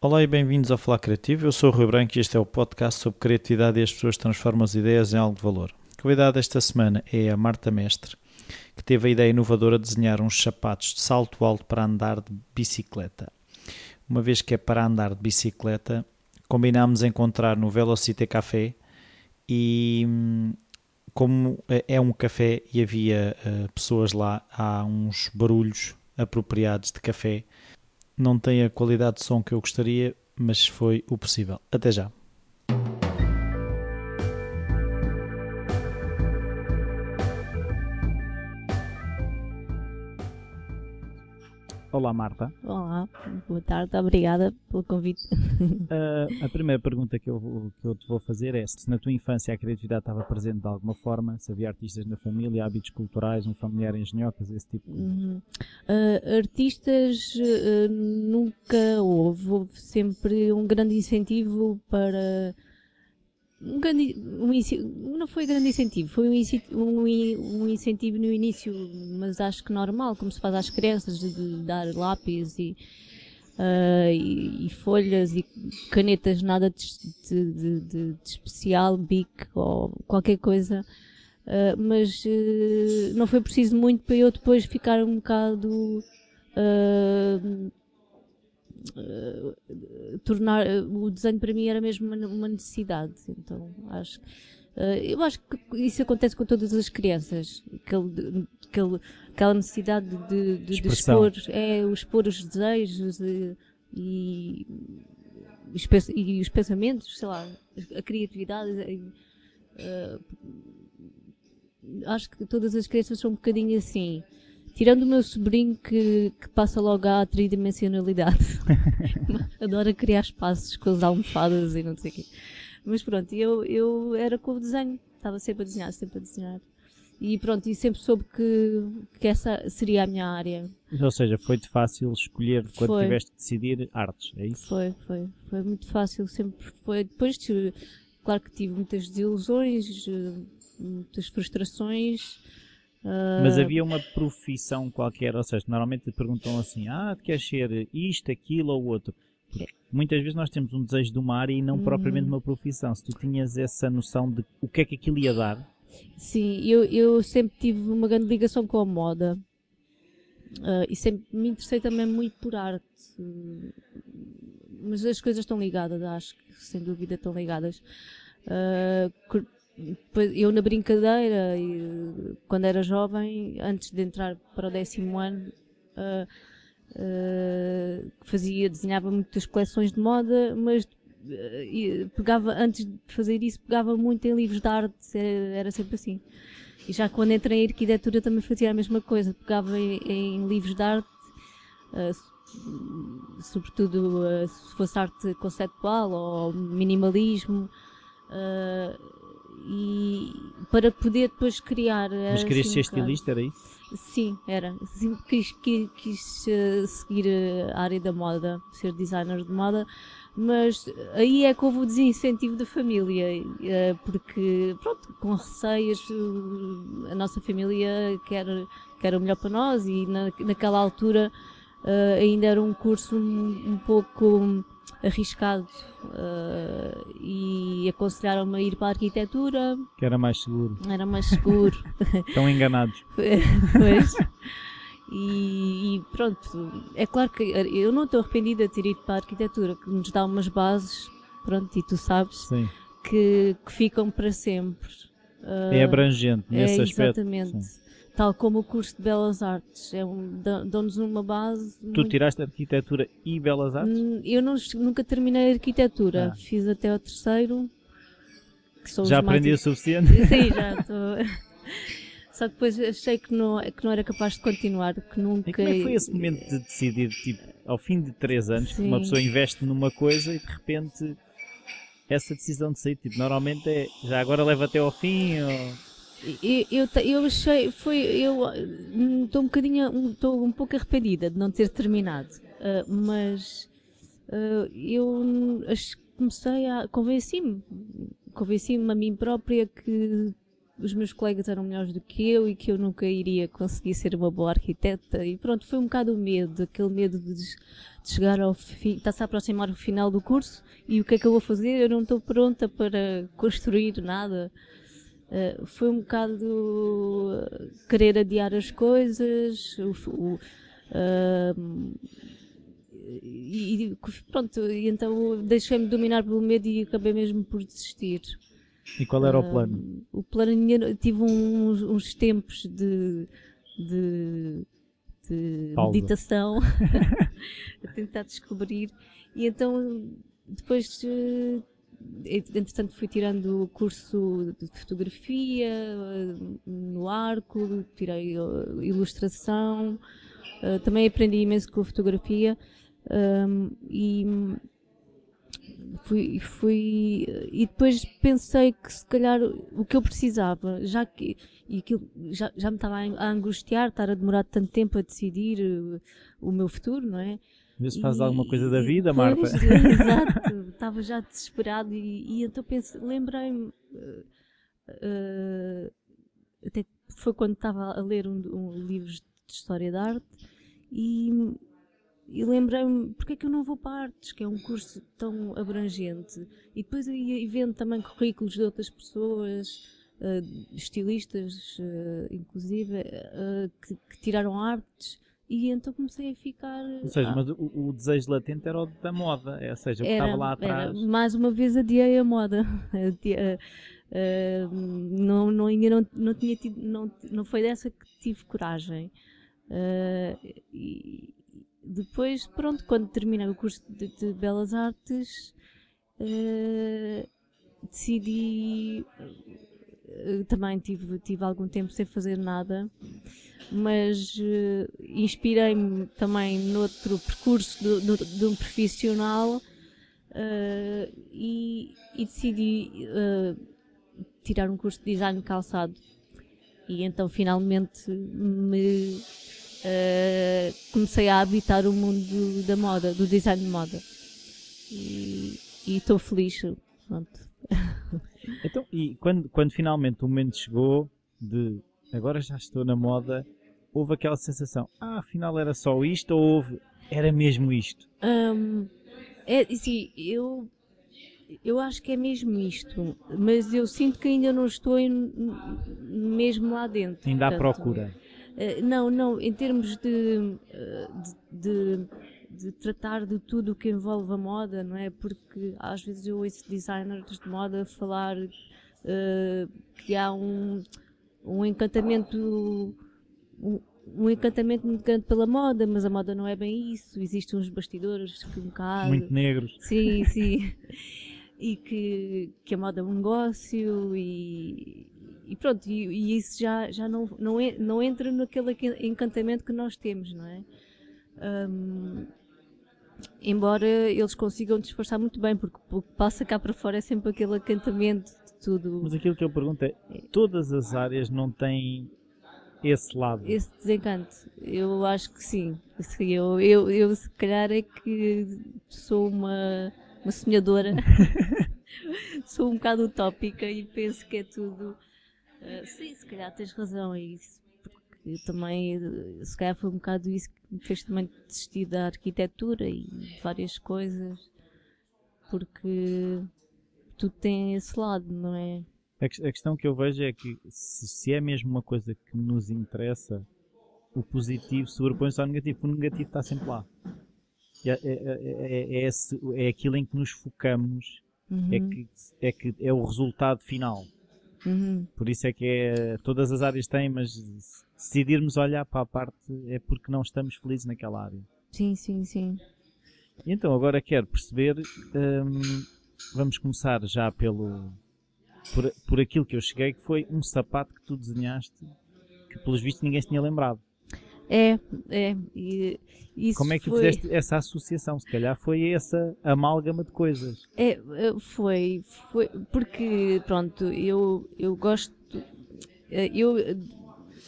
Olá e bem-vindos ao Falar Criativo. Eu sou o Rui Branco e este é o podcast sobre criatividade e as pessoas transformam as ideias em algo de valor. A convidada esta semana é a Marta Mestre, que teve a ideia inovadora de desenhar uns sapatos de salto alto para andar de bicicleta. Uma vez que é para andar de bicicleta, combinámos encontrar no Velocity Café e como é um café e havia uh, pessoas lá, há uns barulhos apropriados de café. Não tem a qualidade de som que eu gostaria, mas foi o possível. Até já. Olá, Marta. Olá, boa tarde, obrigada pelo convite. Uh, a primeira pergunta que eu, que eu te vou fazer é se na tua infância a criatividade estava presente de alguma forma, se havia artistas na família, hábitos culturais, um familiar em engenhocas, esse tipo de uhum. uh, Artistas uh, nunca houve, houve sempre um grande incentivo para um grande, um, não foi grande incentivo, foi um, um, um, incentivo no início, mas acho que normal, como se faz às crianças, de, dar lápis e, uh, e, e, folhas e canetas, nada de, de, de, de especial, bic ou qualquer coisa. Uh, mas uh, não foi preciso muito para eu depois ficar um bocado uh, tornar uh, o desenho para mim era mesmo uma, uma necessidade. Então acho eu acho que isso acontece com todas as crianças, aquele, aquele, aquela necessidade de, de, de expor, é, expor os desejos e, e, e, os pensamentos, sei lá, a criatividade. Uh, acho que todas as crianças são um bocadinho assim. Tirando o meu sobrinho que, que passa logo à tridimensionalidade. Adora criar espaços com as almofadas e não sei o quê. Mas pronto, eu, eu era com o desenho. Estava sempre a desenhar, sempre a desenhar. E pronto, e sempre soube que, que essa seria a minha área. Ou seja, foi-te fácil escolher quando foi. tiveste de decidir artes, é isso? Foi, foi. Foi muito fácil, sempre foi. Depois, claro que tive muitas desilusões, muitas frustrações, mas havia uma profissão qualquer, ou seja, normalmente te perguntam assim: ah, tu queres ser isto, aquilo ou outro? muitas vezes nós temos um desejo de uma área e não hum. propriamente uma profissão. Se tu tinhas essa noção de o que é que aquilo ia dar. Sim, eu, eu sempre tive uma grande ligação com a moda uh, e sempre me interessei também muito por arte. Mas as coisas estão ligadas, acho que sem dúvida estão ligadas. Uh, eu na brincadeira, quando era jovem, antes de entrar para o décimo ano, uh, uh, fazia, desenhava muitas coleções de moda, mas uh, pegava, antes de fazer isso, pegava muito em livros de arte, era, sempre assim. E já quando entrei em arquitetura também fazia a mesma coisa, pegava em, em livros de arte, sobretudo se fosse arte conceptual ou minimalismo, e para poder depois criar. Mas querias assim, ser estilista, era isso? Sim, era. Sempre quis, quis, quis uh, seguir a área da moda, ser designer de moda, mas aí é que houve o desincentivo da família, uh, porque, pronto, com receios, uh, a nossa família quer, quer o melhor para nós e na, naquela altura ainda era um curso um, um pouco arriscado uh, e aconselharam-me a ir para a arquitetura. Que era mais seguro. Era mais seguro. Estão enganados. pois. E, e, pronto, é claro que eu não estou arrependida de ter ido para a arquitetura, que nos dá umas bases, pronto, e tu sabes, que, que, ficam para sempre. Uh, é abrangente nesse é, aspecto. Exatamente. Sim tal como o curso de Belas Artes. É um, Dão-nos uma base. Tu muito... tiraste arquitetura e Belas Artes? Hum, eu não, nunca terminei a arquitetura, ah. fiz até o terceiro. já aprendi mais... o suficiente? Sim, já estou. Só que depois achei que não, que não era capaz de continuar, que nunca. E como é que foi esse momento de decidir, tipo, ao fim de três anos, Sim. que uma pessoa investe numa coisa e de repente essa decisão de sair, tipo, normalmente é já agora leva até ao fim ou eu, eu, achei, foi, eu estou hum, um bocadinho, estou um pouco arrependida de não ter terminado, uh, mas uh, eu comecei a, convenci-me, convenci-me a mim própria que os meus colegas eram melhores do que eu e que eu nunca iria conseguir ser uma boa arquiteta e pronto, foi um bocado o medo, aquele medo de, de de chegar ao fim, está-se a aproximar o final do curso e o que é que eu vou fazer? Eu não estou pronta para construir nada. Uh, foi um bocado uh, querer adiar as coisas, o, o, uh, e, pronto, e então deixei-me dominar pelo medo e acabei mesmo por desistir. E qual era o plano? O plano, tive uns, uns tempos de, de, de meditação a tentar descobrir, e então depois entretanto fui tirando o curso de fotografia eh, no arco, tirei eh, ilustração, eh, também aprendi imenso com a fotografia um, e fui, fui e depois pensei que se calhar o que eu precisava, já que e aquilo já, já me estava a angustiar, estar a demorar tanto tempo a decidir o meu futuro, não é? Vê se faz alguma coisa da vida, Marta. Exato, estava já desesperado e, e então lembrei-me, uh, uh, até foi quando estava a ler um, um livro de História da Arte e, e lembrei-me, porque é que eu não vou para artes, que é um curso tão abrangente, e depois eu ia vendo também currículos de outras pessoas, uh, estilistas, inclusive, que, que tiraram artes, e então comecei a ficar. Ou seja, ah, mas o, o, desejo latente era o da moda, é, ou seja, o que estava lá atrás. Era, mais uma vez adiei a moda. uh, não, não, ainda não, não tinha tido, não, não foi dessa que tive coragem. Uh, e depois, pronto, quando terminei o curso de, de Belas Artes, uh, decidi. Também tive, tive algum tempo sem fazer nada mas uh, inspirei-me também noutro percurso de, um profissional uh, e, e, decidi uh, tirar um curso de design de calçado. E então finalmente me comecei a habitar o mundo da moda, do design de moda. E estou feliz. Pronto. Então, e quando, quando finalmente o momento chegou de agora já estou na moda, houve aquela sensação, ah, afinal era só isto ou houve, era mesmo isto? Um, é, sim, eu, eu acho que é mesmo isto, mas eu sinto que ainda não estou em, mesmo lá dentro. Ainda há procura? Uh, não, não, em termos de, de, de, de tratar de tudo o que envolve a moda, não é? Porque às vezes eu ouço designers de moda falar uh, que há um, um encantamento um, um encantamento muito grande pela moda, mas a moda não é bem isso. Existem uns bastidores que um bocado. Muito negros. Sim, sim. e que, que a moda é um negócio e, e pronto, e, e, isso já, já não, não, não entra naquele encantamento que nós temos, não é? Um, embora eles consigam disfarçar muito bem, porque o que passa cá para fora é sempre aquele encantamento de tudo. Mas aquilo que eu pergunto é: todas as áreas não têm esse lado. Esse desencanto, eu acho que sim. Eu, eu, eu se calhar é que sou uma, uma sonhadora, sou um bocado utópica e penso que é tudo. Uh, sim, se calhar tens razão, é isso. Porque também, se calhar foi um bocado isso que me fez também desistir da arquitetura e várias coisas, porque tudo tem esse lado, não é? A, questão que eu vejo é que se, é mesmo uma coisa que nos interessa, o positivo sobrepõe-se ao negativo, o negativo está sempre lá. É, é, é, é, esse, é aquilo em que nos focamos, uhum. é, que, é que é o resultado final. Uhum. Por isso é que é, todas as áreas têm, mas decidirmos olhar para a parte é porque não estamos felizes naquela área. Sim, sim, sim. Então agora quero perceber, hum, vamos começar já pelo, por, por aquilo que eu cheguei, que foi um sapato que tu desenhaste que, pelos vistos, ninguém se tinha lembrado. É, é. E, Como é que foi... fizeste essa associação? Se calhar foi essa amálgama de coisas. É, é, foi, foi porque, pronto, eu, eu gosto. Eh, eu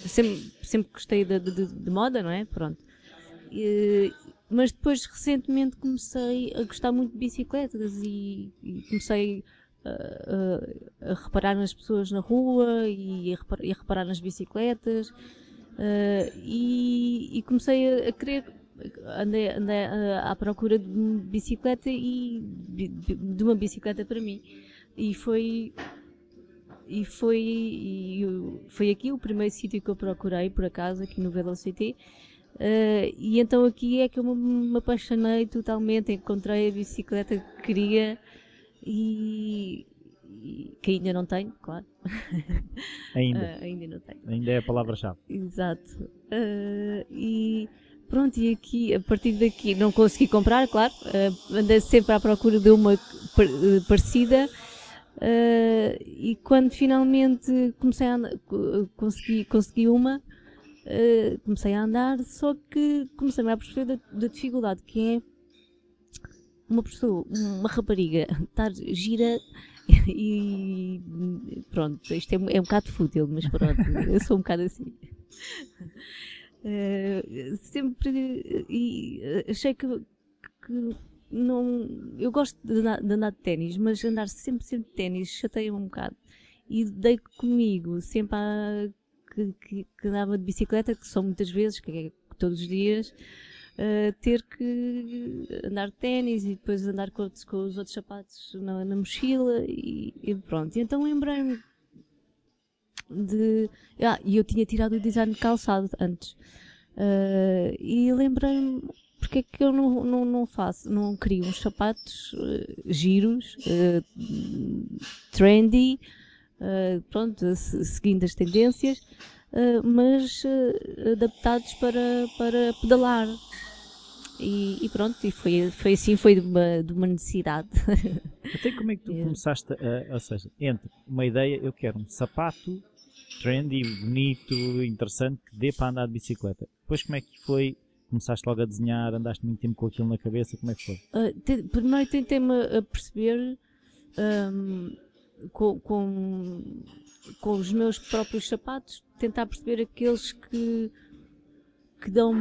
sempre, sempre gostei de, de, de moda, não é? Pronto. E, mas depois, recentemente, comecei a gostar muito de bicicletas e, e comecei a, a, reparar nas pessoas na rua e a, reparar, e a reparar nas bicicletas uh, e, e, comecei a, a, querer andei, andei à procura de bicicleta e de uma bicicleta para mim. E foi e foi, e foi aqui o primeiro sítio que eu procurei, por acaso, aqui no Velocity. Uh, e então aqui é que eu me, me, apaixonei totalmente, encontrei a bicicleta que queria e, e que ainda não tenho, claro. Ainda. uh, ainda não tenho. Ainda é a palavra-chave. Exato. Uh, e pronto, e aqui, a partir daqui, não consegui comprar, claro, andei sempre à procura de uma parecida Uh, e quando finalmente comecei a andar, consegui, consegui uma, uh, comecei a andar, só que comecei a perceber da, da, dificuldade que é uma pessoa, uma rapariga, estar gira e pronto, isto é, é um bocado fútil, mas pronto, eu sou um bocado assim. Uh, sempre e achei que, que não, eu gosto de andar de, andar de ténis, mas andar sempre, sempre de ténis chateia-me um bocado. E dei comigo sempre a, que, que, que, andava de bicicleta, que são muitas vezes, que é todos os dias, uh, ter que andar de ténis e depois andar com, com os outros sapatos na, na mochila e, e, pronto. E então lembrei-me de. Ah, e eu tinha tirado o design de calçado antes. Uh, e lembrei-me porque é que eu não, não, não faço, não crio uns sapatos uh, giros, uh, trendy, uh, pronto, seguindo as tendências, mas adaptados para, para pedalar. E, e, pronto, e foi, foi assim, foi de uma, de uma necessidade. Até como é que tu é. começaste, a, ou seja, entre uma ideia, eu quero um sapato trendy, bonito, interessante, que dê para andar de bicicleta. Depois como é que foi Começaste logo a desenhar, andaste muito tempo com aquilo na cabeça, como é que foi? Uh, te, primeiro tentei-me a perceber um, com, com, com, os meus próprios sapatos, tentar perceber aqueles que, que dão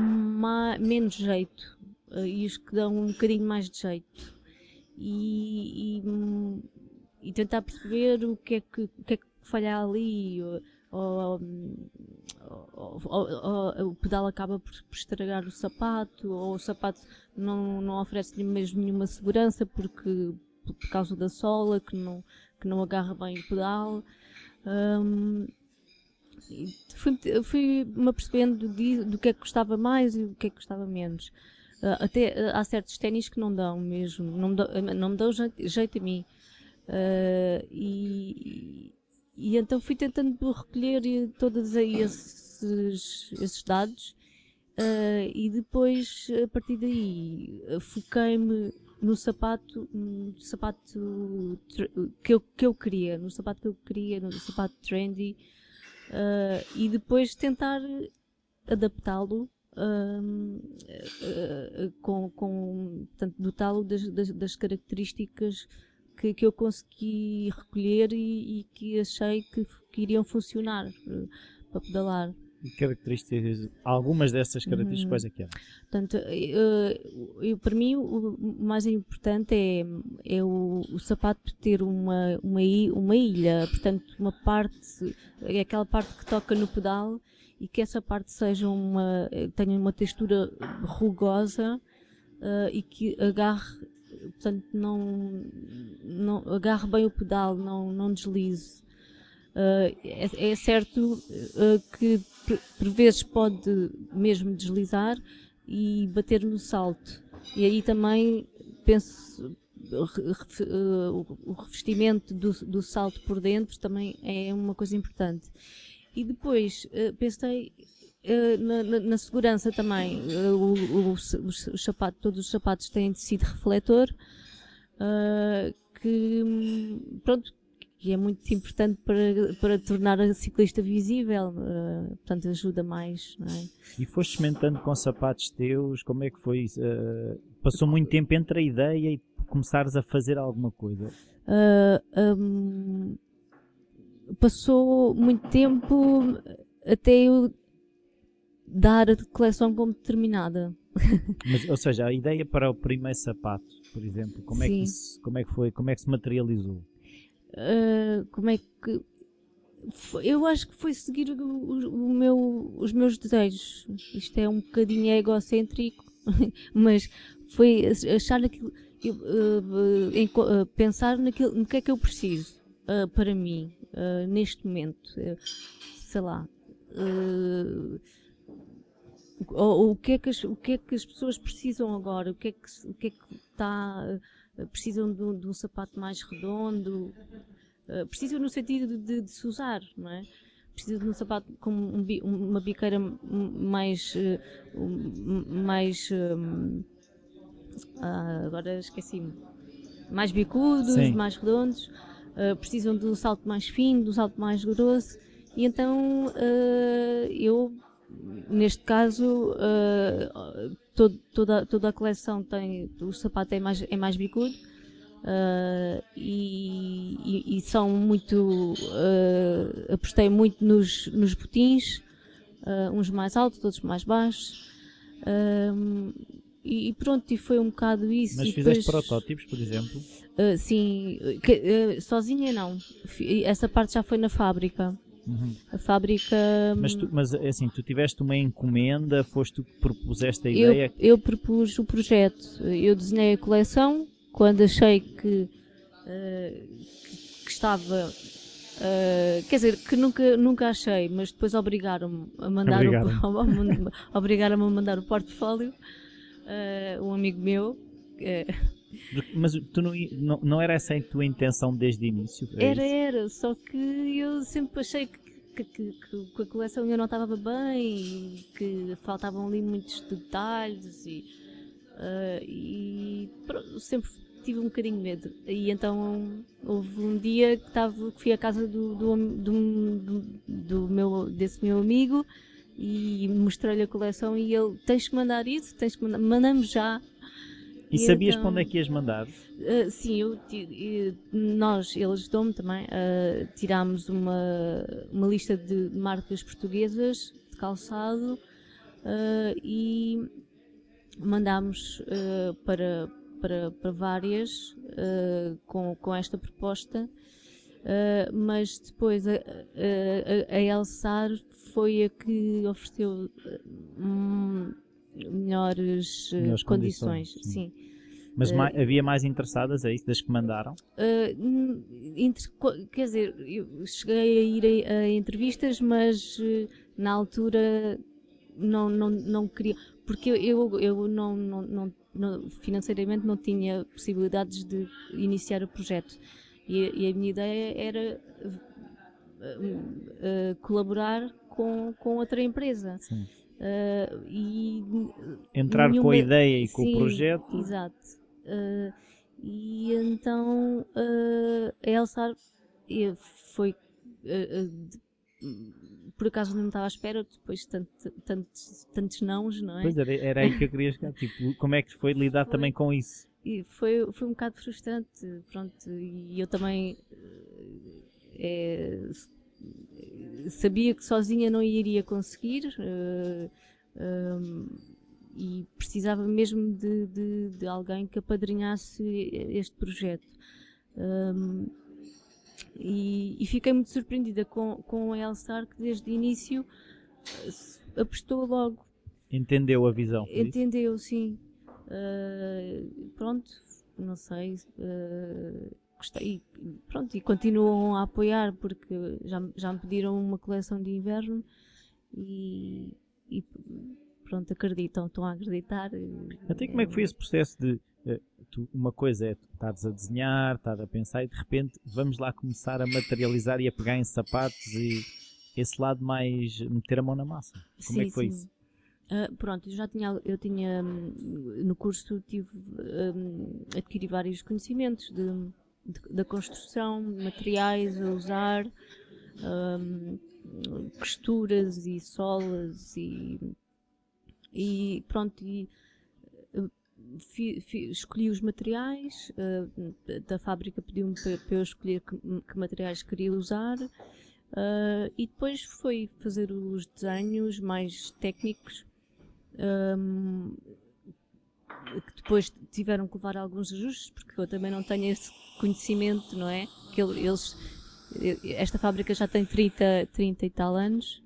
menos jeito uh, e os que dão um bocadinho mais de jeito. E, e, e tentar perceber o que é que, o que, é que falha ali. Ou, ou, ou, ou, o pedal acaba por, por, estragar o sapato, ou o sapato não, não oferece mesmo nenhuma segurança porque por causa da sola que não, que não agarra bem o pedal. Um, fui, fui me apercebendo do que é que gostava mais e do que é que gostava menos. Uh, até uh, há certos ténis que não dão mesmo, não me dão, não me dão jeito, jeito a mim. Uh, e, e então fui tentando recolher todos esses, esses dados uh, e depois, a partir daí, foquei-me no sapato, no sapato que eu, que eu queria, no sapato que eu queria, no sapato trendy, uh, e depois tentar adaptá-lo uh, uh, com, com dotá-lo das, das, das, características que, que eu consegui recolher e, e que achei que, que, iriam funcionar uh, para pedalar. E características, algumas dessas características quais é que eram? Portanto, uh, eu, para mim o mais importante é, é o, o sapato ter uma, uma, uma ilha, portanto uma parte, é aquela parte que toca no pedal e que essa parte seja uma, tenha uma textura rugosa uh, e que agarre portanto não, não agarre bem o pedal, não, não deslize. Uh, é, é, certo uh, que por, vezes pode mesmo deslizar e bater no salto. E aí também penso o revestimento do, do salto por dentro também é uma coisa importante. E depois pensei eh, na, na, na, segurança também, uh, o, o, os, os sapatos, todos os sapatos têm tecido refletor, uh, que, pronto, que é muito importante para, para tornar a ciclista visível, portanto ajuda mais. É? E foste experimentando com sapatos teus, como é que foi? passou muito tempo entre a ideia e começares a fazer alguma coisa? Um, passou muito tempo até eu dar a coleção como determinada. Mas, ou seja, a ideia para o primeiro sapato, por exemplo, como, é que, isso, como é que foi, como é que se materializou? Uh, como é que eu acho que foi seguir o, o, meu, os meus desejos. Isto é um bocadinho egocêntrico, mas foi achar aquilo, eu, uh, em, uh, pensar naquilo, no que é que eu preciso uh, para mim, neste momento, sei lá, o, o, que é que as, o que é que as pessoas precisam agora, o que é que, o que, é que está, precisam de um, de um sapato mais redondo, precisam no sentido de, de se usar, não é? precisa de um sapato com um, uma biqueira mais mais um, ah, agora esqueci-me. Mais bicudos, Sim. mais redondos. Uh, precisam de um salto mais fino, de um salto mais grosso. E então eu neste caso todo, toda, toda a coleção tem o sapato é mais, é mais bicudo Uh, e, e, e, são muito uh, apostei muito nos, nos botins uh, uns mais altos, outros mais baixos e, e, pronto, e foi um bocado isso mas fizeste depois, protótipos, por exemplo? sim, que, sozinha não essa parte já foi na fábrica Uhum. A fábrica. Mas, tu, mas assim, tu tiveste uma encomenda, foste tu que propuseste a ideia? Eu, eu propus o projeto, eu desenhei a coleção, quando achei que, uh, que, estava. Uh, quer dizer, que nunca, nunca achei, mas depois obrigaram-me a mandar obrigaram-me a mandar o portfólio. Uh, um amigo meu. Mas tu não, não, não, era essa a tua intenção desde o início? Era, era, só que eu sempre achei que, que, que, que a coleção ainda não estava bem, que faltavam ali muitos detalhes e, uh, e pronto, sempre tive um bocadinho de medo. E então houve um dia que, tava, que fui à casa do, do, do, do meu, desse meu amigo e mostrei-lhe a coleção e ele, tens que mandar isso, tens que mandar, mandamos já. E, e sabias então, para onde é que ias mandar? Uh, sim, eu, nós, ele ajudou-me também, uh, tirámos uma, uma lista de marcas portuguesas de calçado uh, e mandámos para, para, para várias com, com esta proposta, mas depois a, a, a Elsar foi a que ofereceu um, melhores, melhores condições. condições. Sim. Mas mais, havia mais interessadas, é isso, das que mandaram? Inter, quer dizer, eu cheguei a ir a, a entrevistas, mas na altura não, não, não queria. Porque eu, eu não, não, não não, financeiramente não tinha possibilidades de iniciar o projeto. E, e a minha ideia era uh, uh, colaborar com, com outra empresa. Uh, e Entrar nenhuma... com a ideia e com Sim, o projeto. Exato. e então a Elsar foi por acaso não estava à espera, depois tanto, tantos, tantos nãos, não é? Pois era, era aí que eu queria chegar, tipo, como é que foi lidar foi, também com isso? E foi, foi um bocado frustrante, pronto, e eu também é, sabia que sozinha não iria conseguir uh, eh, um, e precisava mesmo de, de, de, alguém que apadrinhasse este projeto. Um, e, e, fiquei muito surpreendida com, com a Elstar que desde o início eh, apostou logo. Entendeu a visão? Entendeu, sim. Uh, pronto, não sei. Uh, gostei. Pronto, e continuam a apoiar porque já, já me pediram uma coleção de inverno e, e pronto, acreditam, estão a acreditar. Até como é que foi esse processo de tu, uma coisa é estares a desenhar, estar a pensar e de repente vamos lá começar a materializar e a pegar em sapatos e esse lado mais meter a mão na massa. Como sim, é que foi sim. isso? Uh, pronto, eu já tinha, eu tinha hum, no curso tive um, adquiri vários conhecimentos de, da construção, materiais a usar, um, costuras e solas e, e pronto, e fi, fi, escolhi os materiais, uh, da fábrica pediu-me para, para, eu escolher que, que materiais queria usar uh, e depois foi fazer os desenhos mais técnicos um, que depois tiveram que levar alguns ajustes porque eu também não tenho esse conhecimento, não é? Que eles, esta fábrica já tem 30, 30 e tal anos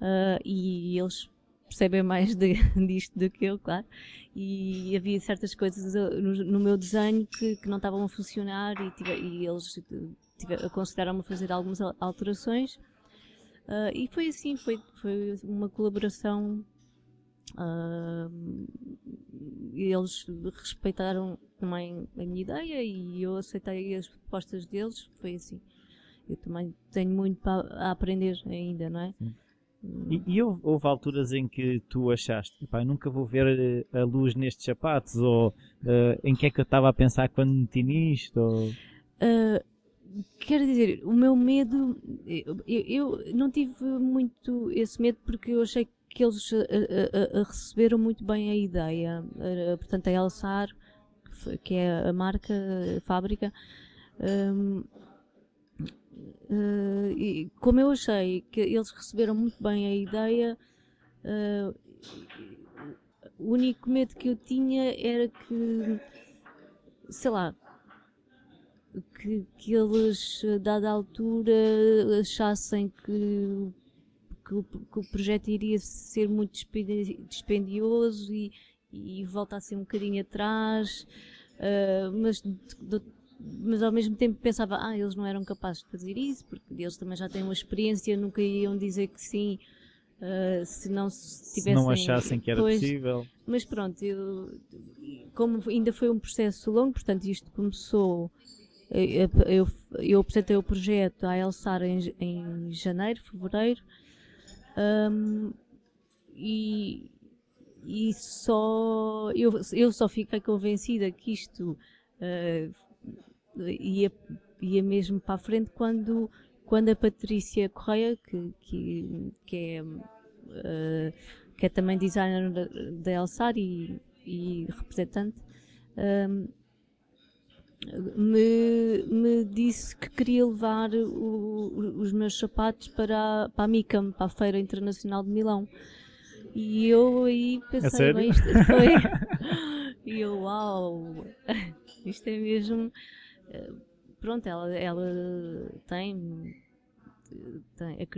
uh, e eles percebem mais de, disto do que eu, claro. E havia certas coisas no, no meu desenho que, que, não estavam a funcionar e, tive, e eles aconselharam-me a fazer algumas alterações. Uh, e foi assim, foi, foi uma colaboração. Uh, eles respeitaram também a minha ideia e eu aceitei as propostas deles. Foi assim. Eu também tenho muito para aprender ainda, não é? Sim. E, e houve, houve, alturas em que tu achaste, pá, nunca vou ver eh, a luz nestes sapatos, ou uh, em que é que eu estava a pensar quando meti nisto? Ou... Uh, quero dizer, o meu medo, eu, eu, não tive muito esse medo porque eu achei que eles a, a, a receberam muito bem a ideia. Portanto, a Elsar, que é a marca, a fábrica, um, Uh, e como eu achei que eles receberam muito bem a ideia, uh, o único medo que eu tinha era que, sei lá, que, que eles, dada altura, achassem que, que, o, que o projeto iria ser muito dispendioso e, e voltassem um bocadinho atrás. Uh, mas mas ao mesmo tempo pensava, ah, eles não eram capazes de fazer isso, porque eles também já têm uma experiência, nunca iam dizer que sim, uh, se não se tivessem... Se não achassem que era pois, possível. Mas pronto, eu, como ainda foi um processo longo, portanto isto começou, eu, eu, eu apresentei o projeto à Elsar em, em janeiro, fevereiro, um, e, e só, eu, eu só fiquei convencida que isto... Uh, ia, ia mesmo para a frente quando, quando a Patrícia Correia, que, que, que é, uh, que é também designer da Elsar e, e representante, um, me, me disse que queria levar o, os meus sapatos para, para a MICAM, para a Feira Internacional de Milão. E eu aí pensei, bem, isto foi. e eu, uau, isto é mesmo pronto, ela, ela tem, tem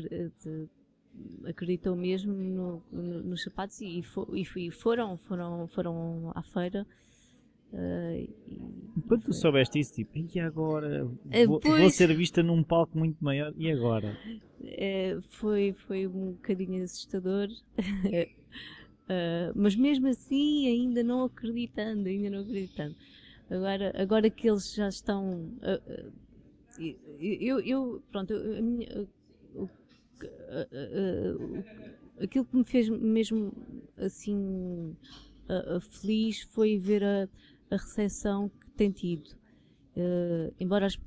acreditou mesmo no, no, nos sapatos e, for, e, foram, foram, foram à feira. Uh, e, Quando tu soubeste isso, tipo, e agora? Eh, vou, pois, vou, ser vista num palco muito maior, e agora? Uh, foi, foi um bocadinho assustador. Uh, mas mesmo assim, ainda não acreditando, ainda não acreditando. Agora, agora que eles já estão. Eu, eu, pronto, a minha, aquilo que me fez mesmo assim feliz foi ver a, a recepção que tem tido. embora as,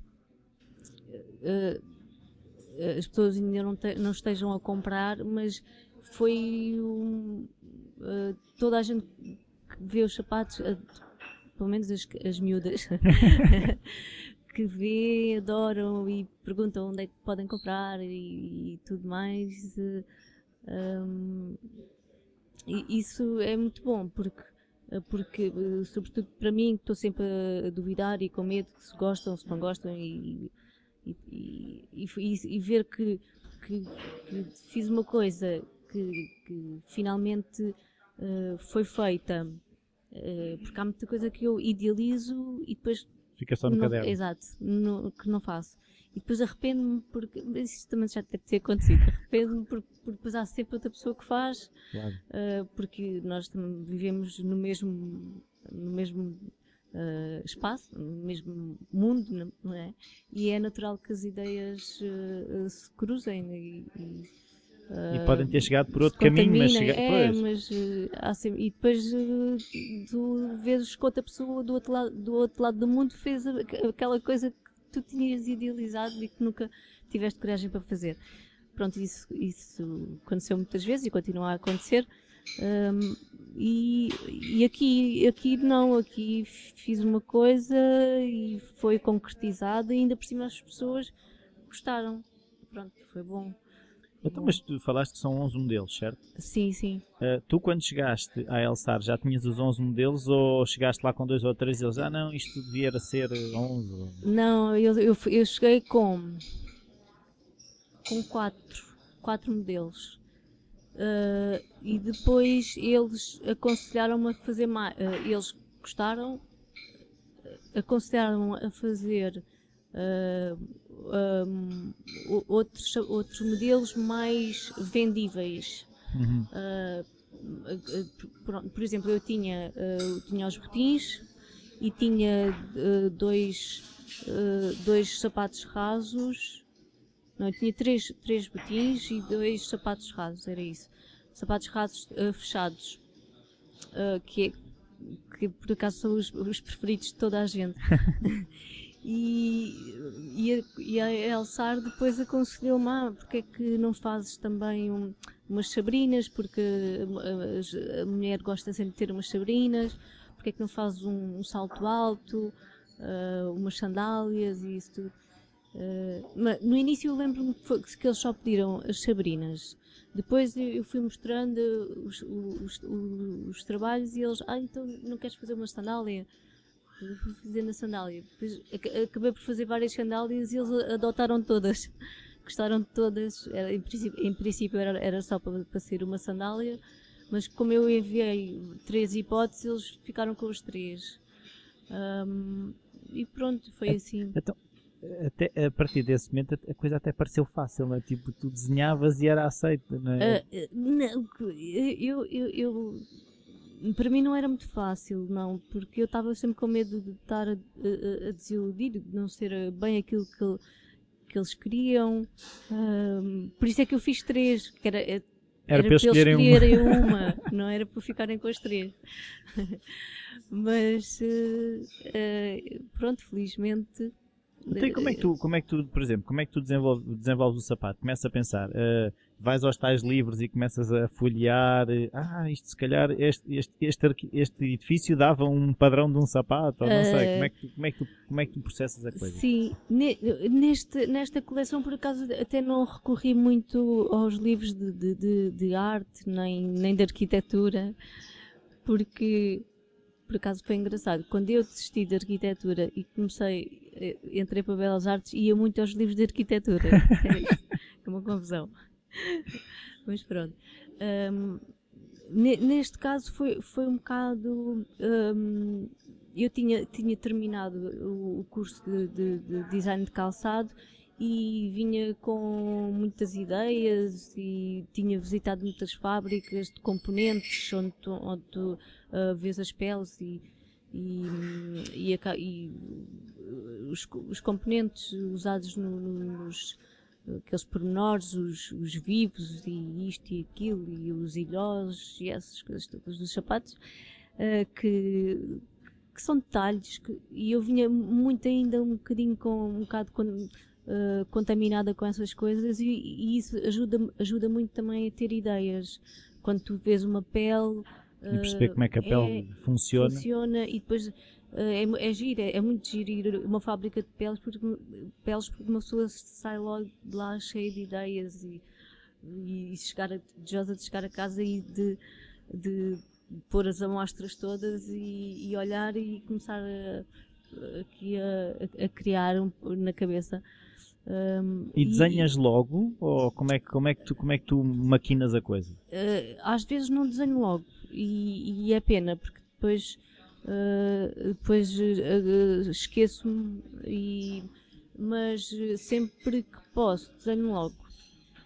as pessoas ainda não, te, não estejam a comprar, mas foi um, toda a gente que vê os sapatos pelo menos as, as miúdas, que vê, adoram e perguntam onde é que podem comprar e, e tudo mais. Um, e isso é muito bom porque porque sobretudo para mim que estou sempre a duvidar e com medo se gostam se não gostam e, e, e, e ver que, que, que, fiz uma coisa que, que finalmente uh, foi feita eh, porque há muita coisa que eu idealizo e depois. Fica só no não, caderno. Exato, no, que não faço. E depois arrependo-me porque. Isso também já deve ter acontecido. Arrependo-me porque, porque, depois há sempre outra pessoa que faz. Claro. Uh, porque nós vivemos no mesmo. No mesmo Uh, espaço, no mesmo mundo, não é? E é natural que as ideias uh, se cruzem e, e, e podem ter chegado por outro caminho, mas chega... É, pois. mas uh, sempre... e depois uh, tu vês que outra pessoa do outro, lado, do outro lado do mundo fez aquela coisa tu tinhas idealizado e que nunca tiveste coragem para fazer. Pronto, isso, isso aconteceu muitas vezes e continua a acontecer. Um, e, e aqui, aqui não, aqui fiz uma coisa e foi concretizada e ainda por cima as pessoas gostaram. Pronto, foi bom. Então, mas tu falaste que são 11 modelos, certo? Sim, sim. Uh, tu, quando chegaste à Elsar, já tinhas os 11 modelos ou chegaste lá com dois ou três e eles, ah não, isto devia ser 11? Não, eu, eu, eu cheguei com, com quatro, quatro modelos. Uh, e depois eles aconselharam-me a fazer mais. Uh, eles gostaram, aconselharam a fazer um, outros, outros modelos mais vendíveis. Uhum. Por, por, exemplo, eu tinha, tinha os botins e tinha dois, dois sapatos rasos não, eu tinha três, três botins e dois sapatos rasos, era isso. Sapatos rasos fechados, que, é, que por acaso são os, os preferidos de toda a gente. e, e, a, e a Elsar depois aconselhou-me, ah, porque é que não fazes também um, umas sabrinas, porque a, a, mulher gosta sempre de ter umas sabrinas, porque é que não fazes um, um salto alto, uh, umas sandálias e isso tudo. Uh, no início eu lembro-me que, que eles só pediram as sabrinas. Depois eu fui mostrando os, os, os, os, trabalhos e eles, ah, então não queres fazer uma sandália? Fazendo a sandália. Depois acabei por fazer várias sandálias e eles adotaram todas. Gostaram de todas. Era, em princípio, em princípio era, era só para, para ser uma sandália, mas como eu enviei três hipóteses, eles ficaram com os três. Um, e pronto, foi assim. Então, até, a partir desse momento a coisa até pareceu fácil, não é? Tipo, tu desenhavas e era aceito, não é? Uh, não, eu, eu, eu, para mim não era muito fácil, não, porque eu estava sempre com medo de estar a, a, a, desiludir, de não ser bem aquilo que, que eles queriam. Uh, por isso é que eu fiz três, que era, era, era para escolherem, escolherem uma. uma. não era para ficarem com as três. Mas uh, pronto, felizmente então, como é que tu, como é que tu, por exemplo, como é que tu desenvolves, desenvolves o sapato? Começa a pensar, uh, vais aos tais livros e começas a folhear, uh, ah, isto se calhar, este, este, este, este, edifício dava um padrão de um sapato, ou não uh, sei, como é, que como, é que tu, como é que tu processas a coisa? Sim, neste, nesta coleção por acaso até não recorri muito aos livros de, de, de, de arte, nem, nem de arquitetura, porque por acaso foi engraçado. Quando eu desisti de arquitetura e comecei, eh, entrei para Belas Artes, ia muito aos livros de arquitetura. é uma confusão. Mas pronto. Um, neste caso foi, foi um bocado. Um, eu tinha, tinha terminado o, curso de, de, de, design de calçado e vinha com muitas ideias e tinha visitado muitas fábricas de componentes onde, tu, onde tu uh, vês as peles e, e, e, e os, os, componentes usados no, nos aqueles pormenores, os, os, vivos e isto e aquilo e os ilhós e essas coisas todas dos sapatos uh, que, que são detalhes que, e eu vinha muito ainda um bocadinho com um bocado com, uh, contaminada com essas coisas e, e, isso ajuda, ajuda muito também a ter ideias quando tu vês uma pele e perceber como é que a pele é, funciona. Funciona e depois é, é giro, é, é, muito giro ir uma fábrica de peles porque, peles porque uma pessoa sai logo de lá cheia de ideias e, e chegar a, desejosa de chegar a casa e de, de pôr as amostras todas e, e olhar e começar a, aqui a, a, criar um, na cabeça. Um, e desenhas e, logo ou como é que como é que tu como é que tu maquinas a coisa? Uh, às vezes não desenho logo e, e é pena, porque depois, uh, depois uh, esqueço-me, e, mas sempre que posso, desenho logo.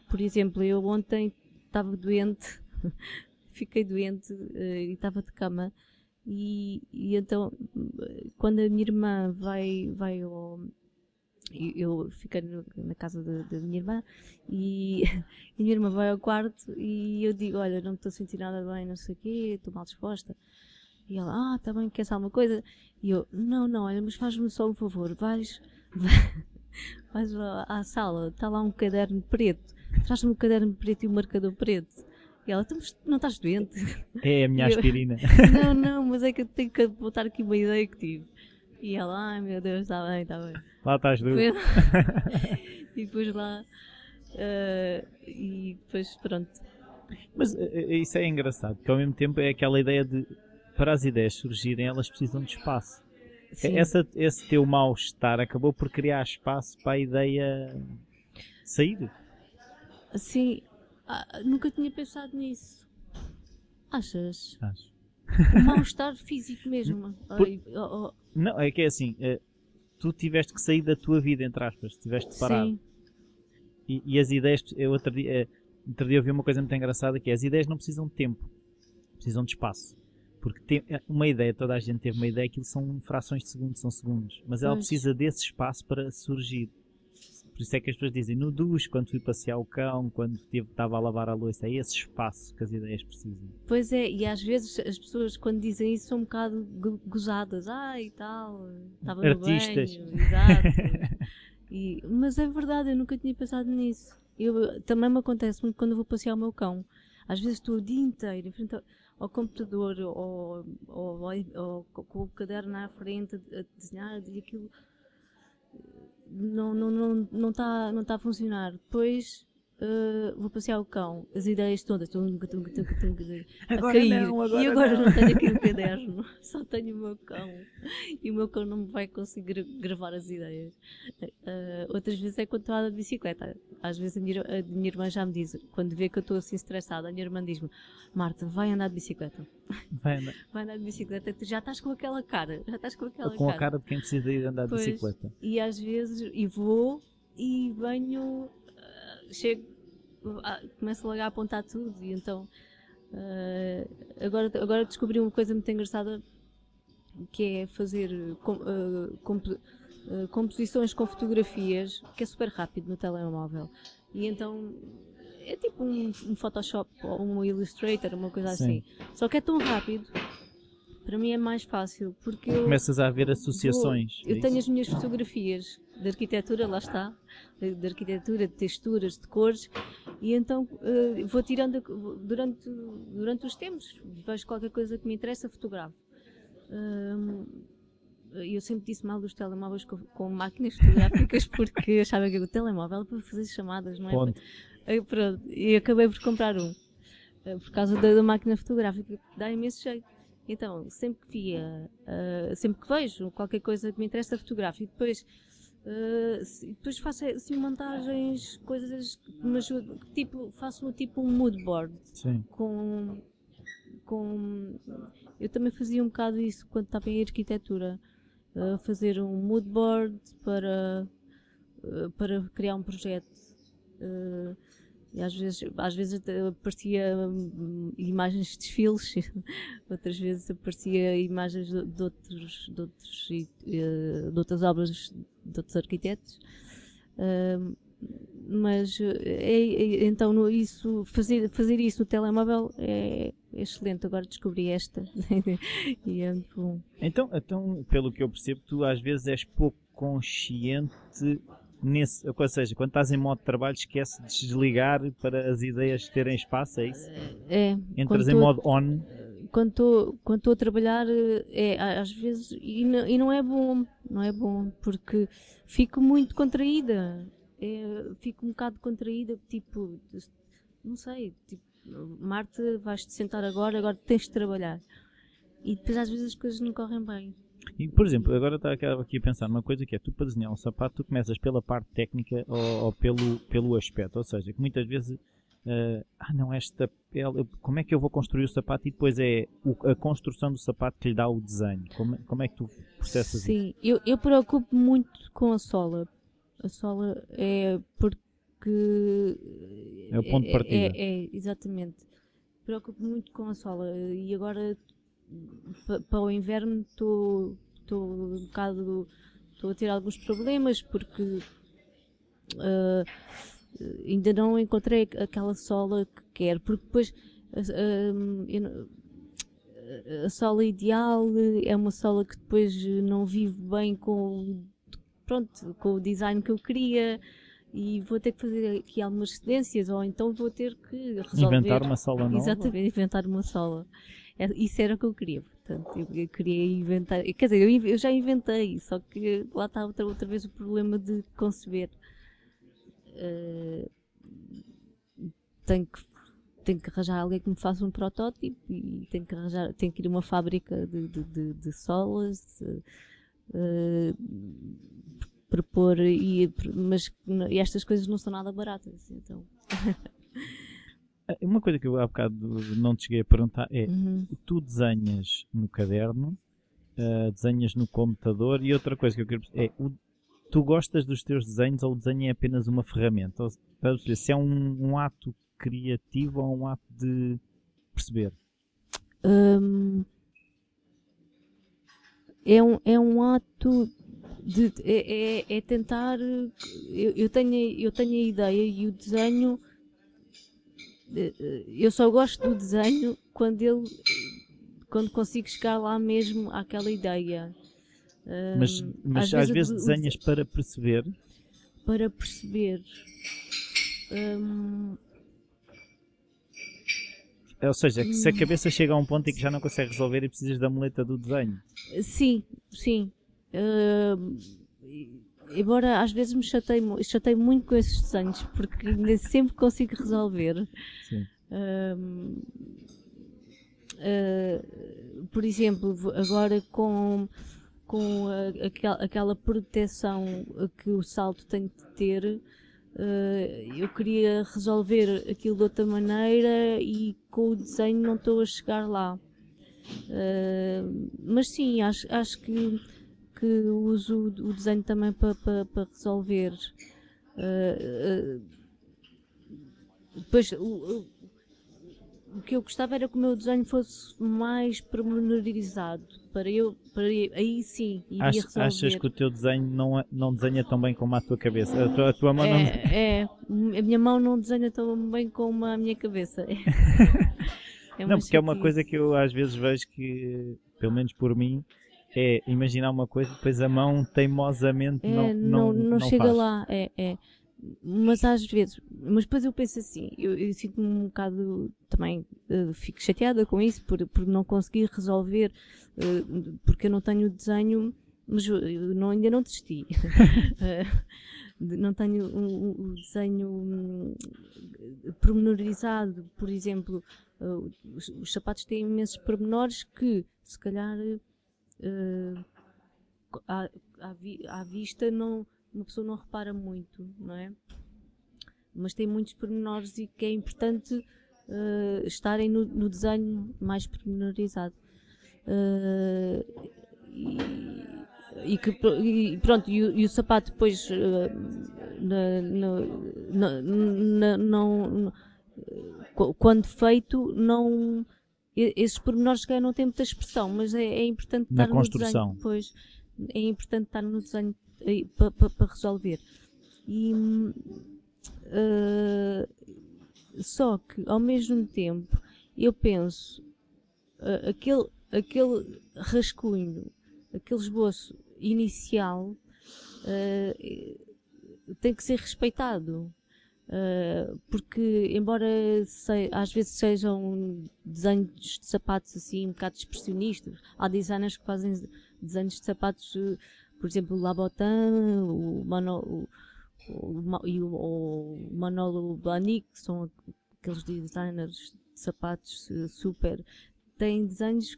Por exemplo, eu ontem estava doente, fiquei doente uh, e estava de cama. E, e, então, quando a minha irmã vai, vai ao, eu fiquei na casa da minha irmã e a minha irmã vai ao quarto e eu digo, olha, não estou a sentir nada bem, não sei o quê, estou mal disposta. E ela, ah, está bem, queres alguma coisa? E eu, não, não, olha, mas faz-me só um favor, vais, vais à sala, está lá um caderno preto, traz-me um caderno preto e um marcador preto. E ela, então, não estás doente? É a minha aspirina. não, não, mas é que eu tenho que botar aqui uma ideia que tive. E ela, ai meu Deus, está bem, está bem. Lá estás tu. e depois lá. Uh, e depois pronto. Mas uh, isso é engraçado, porque ao mesmo tempo é aquela ideia de para as ideias surgirem, elas precisam de espaço. Essa, esse teu mal-estar acabou por criar espaço para a ideia sair. Sim, Ah, nunca tinha pensado nisso. Achas? Acho. Um mal-estar físico mesmo. Por- oh, oh, Não, é que é assim, eh, tu tiveste que sair da tua vida, entre aspas, estiveste parado. sim, E, e as ideias, eu outro dia, eh, outro dia eu vi uma coisa muito engraçada que é, as ideias não precisam de tempo, precisam de espaço. Porque tem, eh, uma ideia, toda a gente teve uma ideia, aquilo são frações de segundos, são segundos. Mas ela Pois. precisa desse espaço para surgir. Por isso é que as pessoas dizem, no duche, quando fui passear o cão, quando estava a lavar a louça, é esse espaço que as ideias precisam. pois é, e às vezes as pessoas quando dizem isso são um bocado go- gozadas. Ah, e tal, estava no Artistas. banho, exato. E- mas é verdade, eu nunca tinha pensado nisso. Eu, também me acontece muito quando eu vou passear o meu cão. Às vezes estou o dia inteiro em frente ao, ao computador ou, ou- ou co- com o caderno à frente a, desenhar e aquilo não não não não está não tá a funcionar. Depois eh, vou passear o cão, as ideias todas tunga, tunga, tunga, tunga, a Agora cair. não, agora e agora não. não. tenho aqui o caderno, só tenho o meu cão. E o meu cão não me vai conseguir gra- gravar as ideias. Eh, outras vezes é quando estou a de bicicleta. Às vezes a minha, a minha irmã já me diz, quando vê que eu estou assim estressada, a minha irmã diz-me: Marta, vai andar de bicicleta. Vai andar Vai andar de bicicleta, tu já estás com aquela cara. Já estás com aquela com a cara de quem precisa ir andar de Pois. bicicleta. e às vezes e vou e venho chego começo logo a apontar tudo e então ah, agora agora descobri uma coisa muito engraçada que é fazer com- ah, compo- ah, composições com fotografias que é super rápido no telemóvel e então é tipo um, um Photoshop ou um Illustrator uma coisa Sim. assim só que é tão rápido para mim é mais fácil porque eu Começas a ver associações. Vou- é eu tenho isso? as minhas fotografias de arquitetura, lá está, de, de arquitetura, de texturas, de cores, e então eh, vou tirando durante, durante os tempos, vejo qualquer coisa que me interessa, fotografo. Hum, eu sempre disse mal dos telemóveis com, com máquinas fotográficas porque achava que o telemóvel é para fazer chamadas, não é? Ponto. Aí, pronto, e acabei por comprar um. eh, Por causa da, da máquina fotográfica, dá imenso jeito. Então, sempre que via, eh, sempre que vejo qualquer coisa que me interessa, fotografo. E depois, eh, se- depois faço assim montagens, coisas que me ajudam. Tipo, faço tipo um mood board Sim. com, com. Eu também fazia um bocado isso quando estava em arquitetura. eh, fazer um mood board para, eh, para criar um projeto. Eh, e às vezes, às vezes aparecia hum, imagens de desfiles, outras vezes aparecia imagens de, outros, de, outros, eh, de outras obras de outros arquitetos. Hum, mas eh, é- é- então isso, fazer, fazer isso no telemóvel é, é excelente. Agora descobri esta e é muito bom. Então, então, pelo que eu percebo, tu às vezes és pouco consciente nesse. Ou seja, quando estás em modo de trabalho, esquece de desligar para as ideias terem espaço, é isso? É, Entras em tô- modo on. quando estou a trabalhar eh, é às vezes e não, e não é bom não é bom porque fico muito contraída É, fico um bocado contraída tipo não sei tipo Marta vais-te sentar agora agora tens de trabalhar e depois às vezes as coisas não correm bem E, por exemplo, agora estava aqui a pensar numa coisa que é tu para desenhar um sapato, tu começas pela parte técnica ou, ou pelo, pelo aspecto. Ou seja, que muitas vezes, eh, ah não, esta pele, como é que eu vou construir o sapato? E depois é o- a construção do sapato que lhe dá o desenho. Como, é- como é que tu processas isso? Sim, eu, eu preocupo muito com a sola. A sola é porque. É o ponto de partida. É, é, exatamente. Preocupo muito com a sola. E agora, pa- para o inverno, estou estou um bocado. Estou a ter alguns problemas porque. ah, ainda não encontrei aquela sola que quero, porque depois ah, eu a sola ideal é uma sola que depois não vive bem com, pronto, com o design que eu queria e vou ter que fazer aqui algumas cedências ou então vou ter que resolver. Inventar uma sola nova? Exatamente, inventar uma sola. É- Isso era o que eu queria, portanto, eu, eu queria inventar, quer dizer, eu, eu já inventei, só que lá está outra, outra vez o problema de conceber. Eh, tenho que tenho que arranjar alguém que me faça um protótipo e tenho que arranjar, tenho que ir a uma fábrica de, de, de, de solas, eh, propor e mas e estas coisas não são nada baratas, então Uma coisa que eu há bocado não te cheguei a perguntar é: Uhum. tu desenhas no caderno, uh, desenhas no computador e outra coisa que eu quero é: o, tu gostas dos teus desenhos ou o desenho é apenas uma ferramenta? Ou, perceber, se é um, um ato criativo ou um ato de perceber? Hum, é, um, é um ato de, é, é, é tentar. Eu, eu, tenho, eu tenho a ideia e o desenho. Eh, Eu só gosto do desenho quando ele. quando consigo chegar lá mesmo àquela ideia. Mas, mas às, vezes, o- o desenhas para perceber. para perceber. Hum, Ou seja, que se a Hum. cabeça chega a um ponto em que já não consegue resolver e precisas da muleta do desenho. Sim, sim. Embora às vezes me chatei, chatei muito com esses desenhos, porque nem sempre consigo resolver. Sim. Hum, ah, por exemplo, agora com, com a- aquel- aquela proteção que o salto tem de ter, ah, eu queria resolver aquilo de outra maneira e com o desenho não estou a chegar lá. Uh, mas sim, acho, acho que, que uso o desenho também para pa, pa resolver. Uh, uh, depois, o, o- que eu gostava era que o meu desenho fosse mais pormenorizado. Para eu, para eu- aí sim, iria Ach- resolver. achas que o teu desenho não, é- não desenha tão bem como a tua cabeça? A tua, a tua mão não. é, é, a minha mão não desenha tão bem como a minha cabeça. É Não, porque é uma coisa que eu às vezes vejo que, pelo menos por mim, é imaginar uma coisa depois a mão teimosamente É, não, não, não, chega faz. lá, é, é. Mas às vezes, mas depois eu penso assim, eu, eu sinto-me um bocado também, eh, fico chateada com isso por, por não conseguir resolver, eh, porque eu não tenho o desenho, mas eu, não, ainda não desisti. Eh, não tenho o, desenho hum, pormenorizado, por exemplo, eh, os, os sapatos têm imensos pormenores que se calhar eh, à, à, vi- à vista não, uma pessoa não repara muito, não é? Mas tem muitos pormenores e que é importante eh, estarem no, no desenho mais pormenorizado. Eh, e, e que, e pronto, e, o- e o sapato depois eh, na- na- na- não, qu- quando feito não esses pormenores que não têm muita expressão, mas é, é importante Na estar construção. no desenho depois. É importante estar no desenho para resolver. E eh, só que ao mesmo tempo eu penso eh, aquele, aquele rascunho aquele esboço inicial eh, tem que ser respeitado Uh, porque embora sei- às vezes sejam desenhos de sapatos assim um bocado expressionistas, há designers que fazem desenhos de sapatos, por exemplo, o Labotin, o, Mano, o, o, e o, o Manolo Blahnik, que são aqueles designers de sapatos uh, super, têm desenhos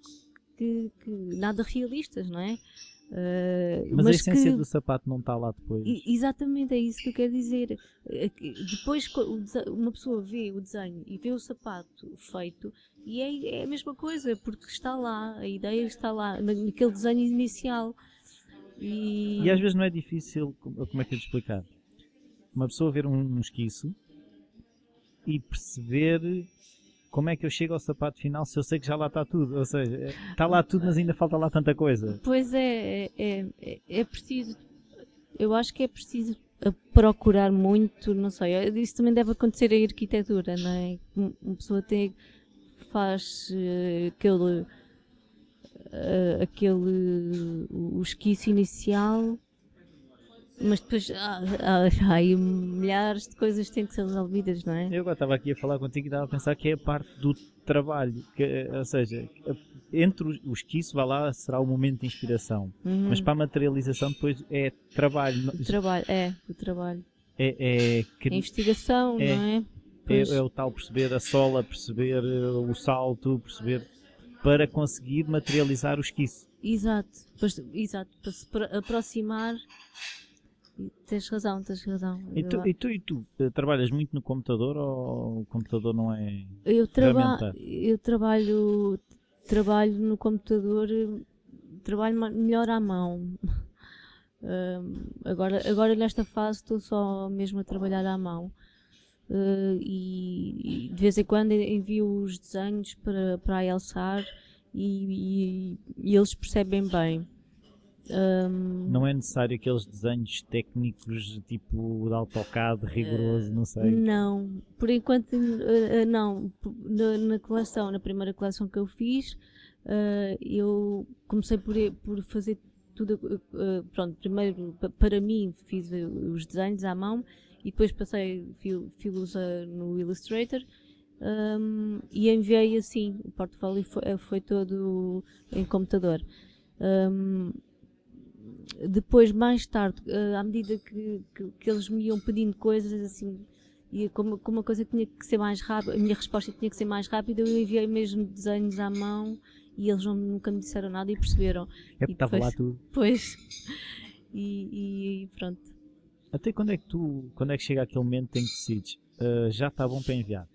que, que nada realistas, não é? Uh, Mas, a essência que- do sapato não está lá depois. Exatamente, é isso que eu quero dizer. Que Depois uma pessoa vê o desenho e vê o sapato feito e é, é a mesma coisa, porque está lá, a ideia está lá, na- naquele desenho inicial. E, E às vezes não é difícil, como como é que eu te explicar? Uma pessoa ver um, um esquiço e perceber como é que eu chego ao sapato final se eu sei que já lá está tudo. Ou seja, é- está lá tudo, mas ainda falta lá tanta coisa. Pois é, é, é, é- preciso, eu acho que é preciso procurar muito, não sei, isso também deve acontecer em arquitetura, não é? Um- Uma pessoa tem, faz eh, aquele, eh, aquele, o esquiço inicial, mas depois há, há, há aí milhares de coisas que têm que ser resolvidas, não é? Eu agora estava aqui a falar contigo e estava a pensar que é a parte do trabalho. Que, é- ou seja, entre o- o esquiço, vá lá, será o momento de inspiração. Uhum. Mas para a materialização depois é trabalho. O trabalho, é, o trabalho. É, é, A cri- investigação, É. não é? é, Pois. é o tal perceber a sola, perceber eh, o salto, perceber para conseguir materializar o esquiço. Exato, pois, exato, para se pro- aproximar tens razão, tens razão. E tu, e tu, e tu eh, trabalhas muito no computador ou o computador não é. Eu, traba eu trabalho, trabalho no computador, trabalho melhor à mão. Ahm, agora, agora nesta fase estou só mesmo a trabalhar à mão. Eh, e, e de vez em quando envio os desenhos para, para a Elsar e, e- e eles percebem bem. Ahm, Não é necessário aqueles desenhos técnicos tipo de AutoCAD rigoroso, não sei. Não, por enquanto eh, não. Na, na coleção, na primeira coleção que eu fiz, eh, eu comecei por, por fazer tudo. pronto, primeiro pa- para mim fiz os desenhos à mão e depois passei, fi- fiz no Illustrator. hum, e enviei assim, o portfólio foi, foi todo em computador. Hum, depois, mais tarde, eh, à medida que, que, que eles me iam pedindo coisas assim, e como, como uma coisa tinha que ser mais rápida, a minha resposta tinha que ser mais rápida, eu enviei mesmo desenhos à mão e eles não- nunca me disseram nada e perceberam. É porque estava lá tudo. Pois. E, e pronto. Até quando é que tu, quando é que chega aquele momento em que decides, "Ah, já está bom para enviar?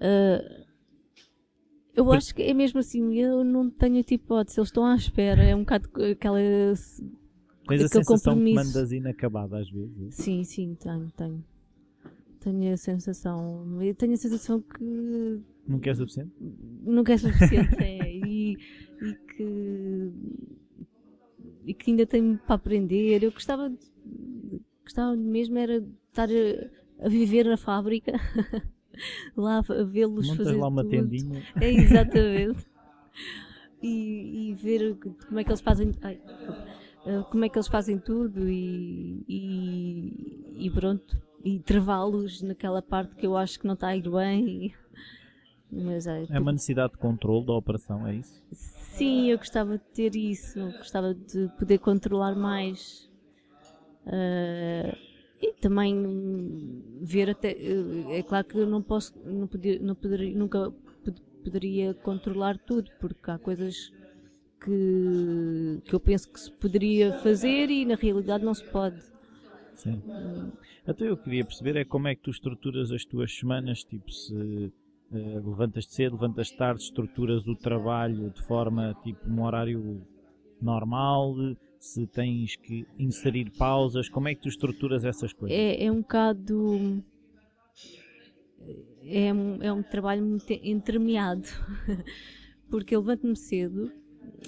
Ah, eu acho que é mesmo assim, eu não tenho tipo hipótese, eles estão à espera, é um bocado aquela. Tens a Aquele sensação que compromisso. mandas inacabado às vezes. Sim, sim, tenho, tenho. Tenho a sensação. Eu tenho a sensação que Nunca é suficiente? nunca é suficiente é, e, e que e que ainda tenho para aprender. Eu gostava de- gostava mesmo era de estar a, a viver na fábrica lá vê-los fazer lá uma tudo. tendinha. É exatamente. E, e ver como é que eles fazem. ai. Eh, como é que eles fazem tudo e, e, e pronto. E travá-los naquela parte que eu acho que não está a ir bem. Mas é, É uma necessidade de controle da operação, é isso? Sim, eu gostava de ter isso, gostava de poder controlar mais. Ah, e também ver até. eh, É claro que eu não posso, não poder, não poderia, nunca pod- poderia controlar tudo, porque há coisas que, que eu penso que se poderia fazer e na realidade não se pode. Sim. Até eu queria perceber é como é que tu estruturas as tuas semanas, tipo se eh, levantas-te cedo, levantas tarde, estruturas o trabalho de forma tipo um horário normal, se tens que inserir pausas, como é que tu estruturas essas coisas? É, é um bocado. É um, é um trabalho muito entremeado. Porque eu levanto-me cedo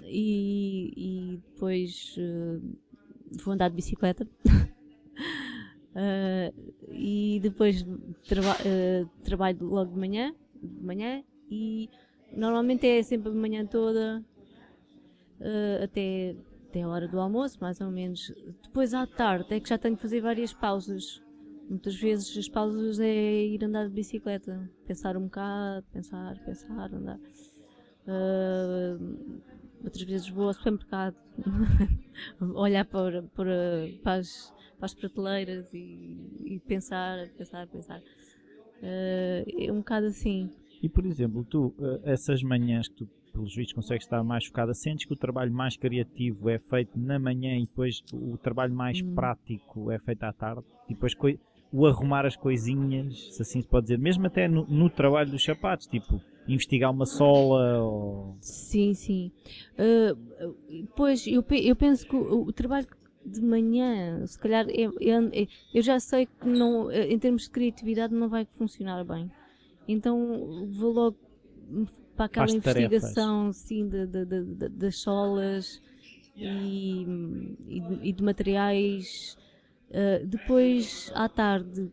e, e depois eh, vou andar de bicicleta. Ah, e depois traba- eh, trabalho logo de manhã, de manhã e normalmente é sempre a manhã toda até, até a hora do almoço, mais ou menos. Depois à tarde é que já tenho que fazer várias pausas. Muitas vezes as pausas é ir andar de bicicleta, pensar um bocado, pensar, pensar, andar. Ah, outras vezes vou ao supermercado, olhar para, para, para, as, para as prateleiras e, e pensar, pensar, pensar. Ah, é um bocado assim. E por exemplo, tu, eh, essas manhãs que tu, pelos vistos, consegues estar mais focada, sentes que o trabalho mais criativo é feito na manhã e depois o trabalho mais Hum. prático é feito à tarde? E depois o arrumar as coisinhas, se assim se pode dizer, mesmo até no, no trabalho dos sapatos, tipo investigar uma sola ou. Sim, sim. Ah, pois, eu, pe- eu penso que o, o trabalho de manhã, se calhar, é- é- é- eu já sei que não, eh, em termos de criatividade não vai funcionar bem. Então vou logo para aquela tarefas. investigação sim, de, de- de- das solas e, e de, e de materiais. Ah, depois, à tarde,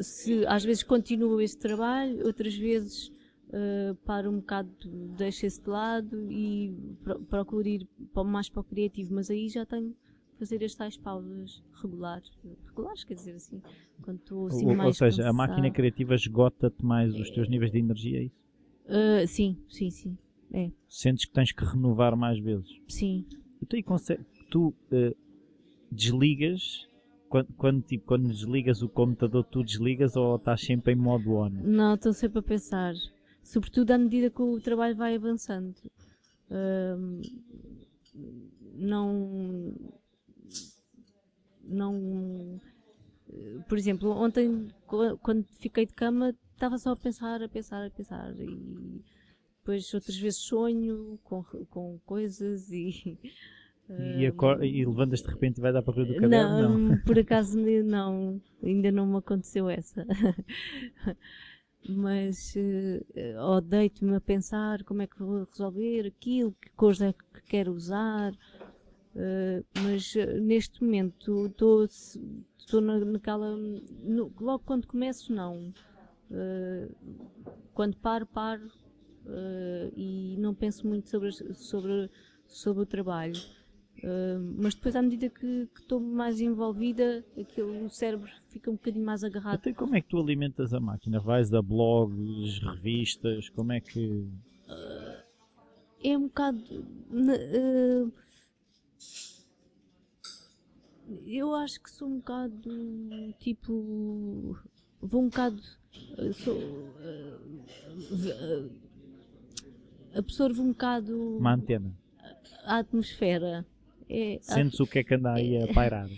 se às vezes continuo esse trabalho, outras vezes uh, paro um bocado, deixo esse de lado e pro- procuro ir mais para o criativo, mas aí já tenho que fazer as tais pausas regulares, regulares quer dizer assim, quando estou assim ou, ou mais seja, a máquina criativa esgota-te mais os teus níveis de energia, é isso? Uh, sim, sim, sim, é, Sentes que tens que renovar mais vezes. sim. Tu, tu eh, desligas quando, quando, tipo, quando desligas o computador, tu desligas ou estás sempre em modo on? Não, estou sempre a pensar, sobretudo à medida que o trabalho vai avançando. Ahm, não. não. Por exemplo, ontem, quando fiquei de cama, estava só a pensar, a pensar, a pensar. E depois, outras vezes, sonho com, com coisas e. E, e levantas de repente e vai dar para ver do caderno? Não, não, por acaso não, ainda não me aconteceu essa. Mas uh, ou deito-me a pensar como é que vou resolver aquilo, que cores é que quero usar. Uh, mas uh, neste momento estou naquela. No, logo quando começo, não. quando paro, paro e não penso muito sobre, sobre, sobre o trabalho. Uh, mas depois, à medida que estou mais envolvida, aquilo, o cérebro fica um bocadinho mais agarrado. Até como é que tu alimentas a máquina? Vais a blogs, revistas? Como é que. Uh, é um bocado. Uh, eu acho que sou um bocado tipo. Vou um bocado. Sou, absorvo um bocado. Uma antena. A atmosfera. É, Sentes o que é que anda aí a pairar?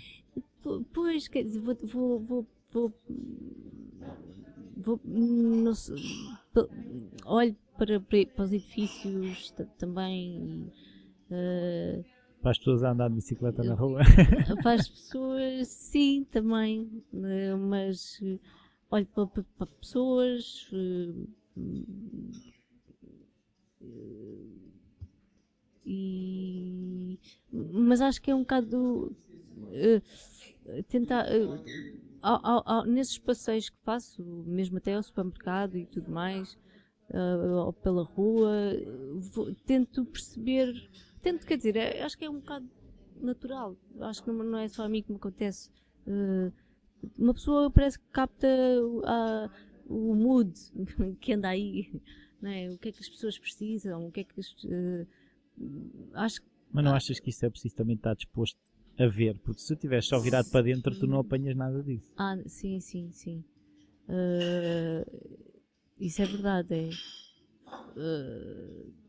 Pois, quer dizer, vou, vou, vou, vou, vou não sei, olho para, para os edifícios também. Uh, para as pessoas a andar de bicicleta na rua? Para as pessoas, sim, também. Uh, mas uh, olho para, para, pessoas. Uh, e mas acho que é um bocado tentar ao, ao, ao, nesses passeios que faço, mesmo até ao supermercado e tudo mais, ou pela rua, vou, tento perceber, tento, quer dizer, é, acho que é um bocado natural, acho que não, é só a mim que me acontece. uma pessoa parece que capta o mood que anda aí, é? o que é que as pessoas precisam, o que é que as, acho Mas não achas que isso é preciso também estar disposto a ver? Porque se tu estiveres só virado para dentro, tu não apanhas nada disso. Ah, sim, sim, sim. Uh, isso é verdade. É. Uh,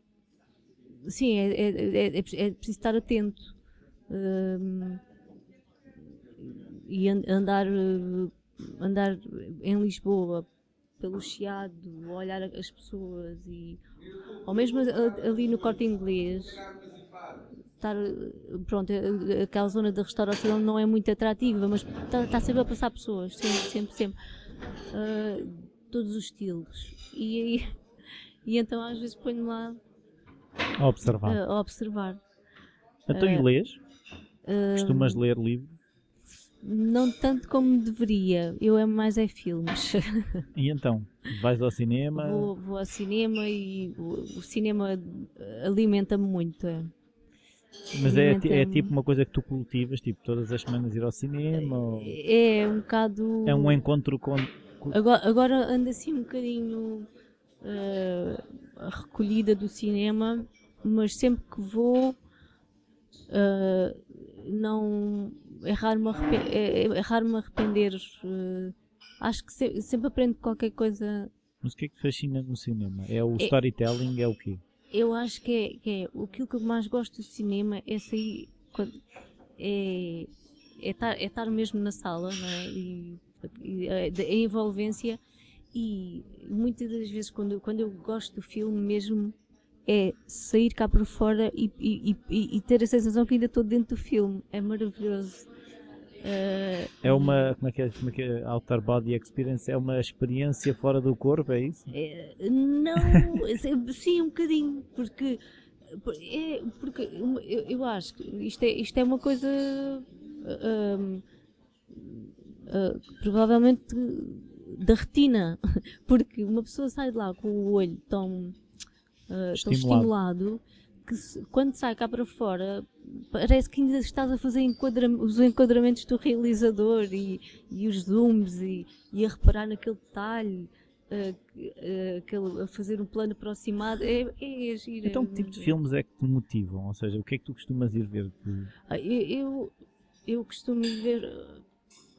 sim, é, é, é, é, preciso estar atento. Uh, e andar, andar em Lisboa pelo Chiado, olhar as pessoas e ou mesmo ali no corte inglês estar pronto, aquela zona da restauração não é muito atrativa, mas está, está sempre a passar pessoas, sempre, sempre, sempre. Uh, todos os estilos. E, e, e então às vezes ponho-me lá a observar. A, observar. Então, e lês? Costumas ler livros? Não tanto como deveria, eu é mais é filmes. E então, vais ao cinema? Vou, vou ao cinema e o, o cinema alimenta-me muito. É. Mas é, é, tipo uma coisa que tu cultivas, tipo todas as semanas ir ao cinema? Ou... É, é um bocado. É um encontro com. Agora, agora ando assim um bocadinho uh, recolhida do cinema, mas sempre que vou. Uh, não é raro me arrepender, é, é raro -me arrepender uh, acho que se, sempre aprendo qualquer coisa mas o que é que fascina no cinema? É o é, storytelling? É o quê? Eu acho que é, que é aquilo que eu mais gosto do cinema é sair é, é, estar, é estar mesmo na sala não é? e, e a, a, envolvência e muitas das vezes quando, quando eu gosto do filme mesmo é sair cá para fora e, e, e, e, ter a sensação que ainda estou dentro do filme. É maravilhoso. Uh, é uma, como é, que é, como é que é? Outer Body Experience é uma experiência fora do corpo, é isso? É, não, sim, um bocadinho, porque, é, porque eu, eu acho que isto é, isto é uma coisa uh, uh, provavelmente da retina, porque uma pessoa sai de lá com o olho tão uh, estimulado. tão estimulado que se, quando sai cá para fora parece que ainda estás a fazer os enquadramentos do realizador e, e os zooms e, e, a reparar naquele detalhe uh, uh, aquele, a fazer um plano aproximado é, é agir. Então que tipo de filmes é que te motivam? Ou seja, o que é que tu costumas ir ver? Ah, eu, eu, eu costumo ver